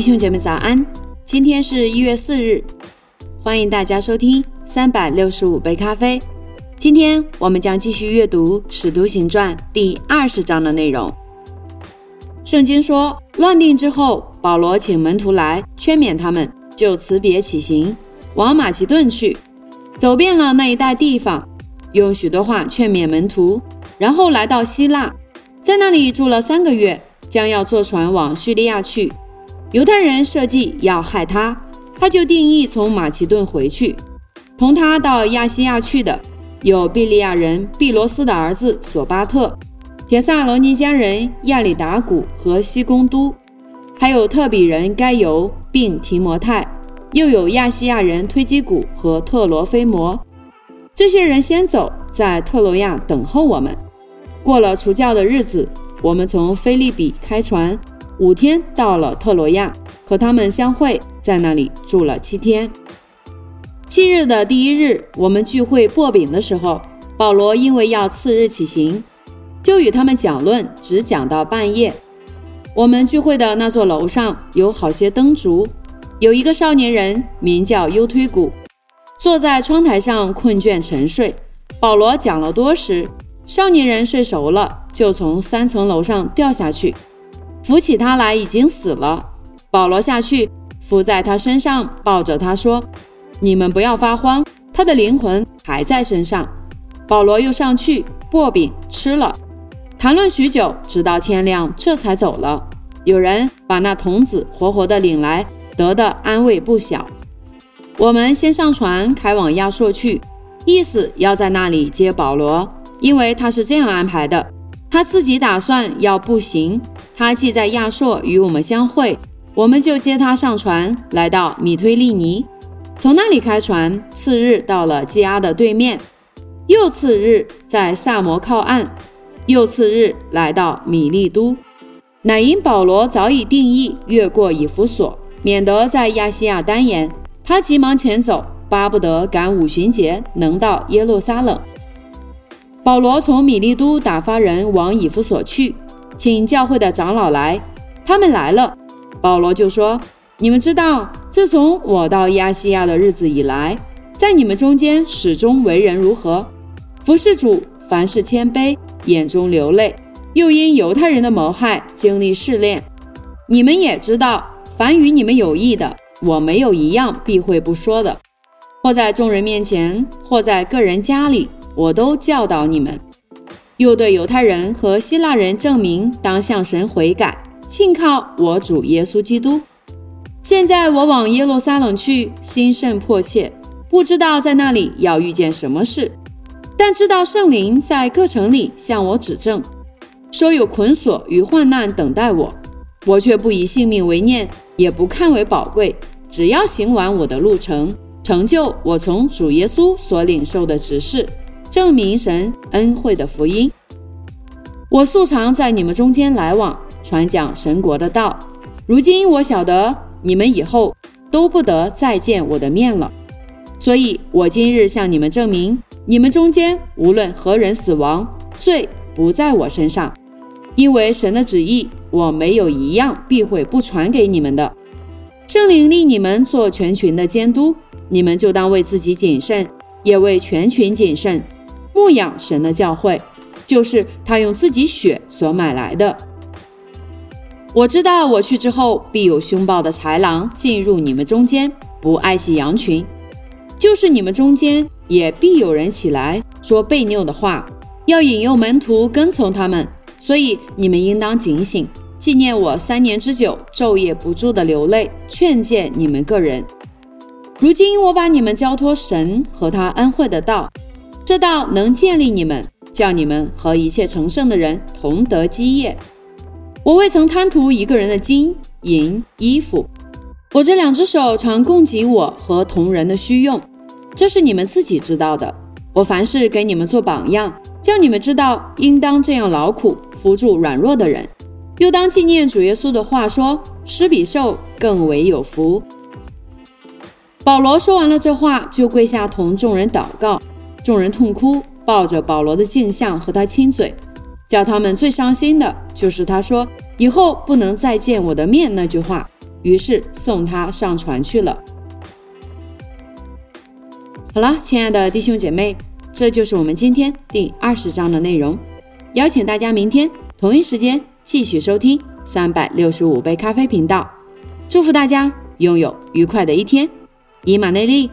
弟兄姐妹早安，今天是一月四日，欢迎大家收听三百六十五杯咖啡。今天我们将继续阅读《使徒行传》第二十章的内容。圣经说，乱定之后，保罗请门徒来劝勉他们，就辞别起行，往马其顿去，走遍了那一带地方，用许多话劝勉门徒，然后来到希腊，在那里住了三个月，将要坐船往叙利亚去。犹太人设计要害他，他就定义从马其顿回去。同他到亚细亚去的有庇利亚人毕罗斯的儿子索巴特、铁萨罗尼迦人亚里达古和西贡都，还有特比人该犹并提摩太，又有亚细亚人推基古和特罗菲摩。这些人先走，在特罗亚等候我们。过了除教的日子，我们从菲利比开船。五天到了特罗亚，和他们相会，在那里住了七天。七日的第一日，我们聚会薄饼的时候，保罗因为要次日起行，就与他们讲论，只讲到半夜。我们聚会的那座楼上有好些灯烛，有一个少年人名叫优推古，坐在窗台上困倦沉睡。保罗讲了多时，少年人睡熟了，就从三层楼上掉下去。扶起他来，已经死了。保罗下去，伏在他身上，抱着他说：“你们不要发慌，他的灵魂还在身上。”保罗又上去薄饼吃了，谈论许久，直到天亮，这才走了。有人把那童子活活的领来，得的安慰不小。我们先上船，开往亚朔去，意思要在那里接保罗，因为他是这样安排的。他自己打算要步行。他既在亚硕与我们相会，我们就接他上船，来到米推利尼，从那里开船，次日到了基阿的对面，又次日在萨摩靠岸，又次日来到米利都。乃因保罗早已定义越过以弗所，免得在亚细亚单言，他急忙前走，巴不得赶五旬节能到耶路撒冷。保罗从米利都打发人往以弗所去，请教会的长老来。他们来了，保罗就说：“你们知道，自从我到亚细亚的日子以来，在你们中间始终为人如何？服侍主，凡事谦卑，眼中流泪，又因犹太人的谋害经历试炼。你们也知道，凡与你们有益的，我没有一样避讳不说的，或在众人面前，或在个人家里。”我都教导你们，又对犹太人和希腊人证明，当向神悔改，信靠我主耶稣基督。现在我往耶路撒冷去，心甚迫切，不知道在那里要遇见什么事，但知道圣灵在各城里向我指证，说有捆锁与患难等待我。我却不以性命为念，也不看为宝贵，只要行完我的路程，成就我从主耶稣所领受的指示。证明神恩惠的福音。我素常在你们中间来往，传讲神国的道。如今我晓得你们以后都不得再见我的面了，所以我今日向你们证明：你们中间无论何人死亡，罪不在我身上，因为神的旨意，我没有一样必会不传给你们的。圣灵立你们做全群的监督，你们就当为自己谨慎，也为全群谨慎。牧养神的教会，就是他用自己血所买来的。我知道我去之后，必有凶暴的豺狼进入你们中间，不爱惜羊群；就是你们中间，也必有人起来说悖拗的话，要引诱门徒跟从他们。所以你们应当警醒，纪念我三年之久，昼夜不住的流泪，劝诫你们个人。如今我把你们交托神和他恩惠的道。这道能建立你们，叫你们和一切成圣的人同得基业。我未曾贪图一个人的金银衣服，我这两只手常供给我和同人的需用，这是你们自己知道的。我凡事给你们做榜样，叫你们知道应当这样劳苦扶助软弱的人，又当纪念主耶稣的话说：施比受更为有福。保罗说完了这话，就跪下同众人祷告。众人痛哭，抱着保罗的镜像和他亲嘴，叫他们最伤心的就是他说以后不能再见我的面那句话。于是送他上船去了。好了，亲爱的弟兄姐妹，这就是我们今天第二十章的内容。邀请大家明天同一时间继续收听三百六十五杯咖啡频道。祝福大家拥有愉快的一天，以马内利。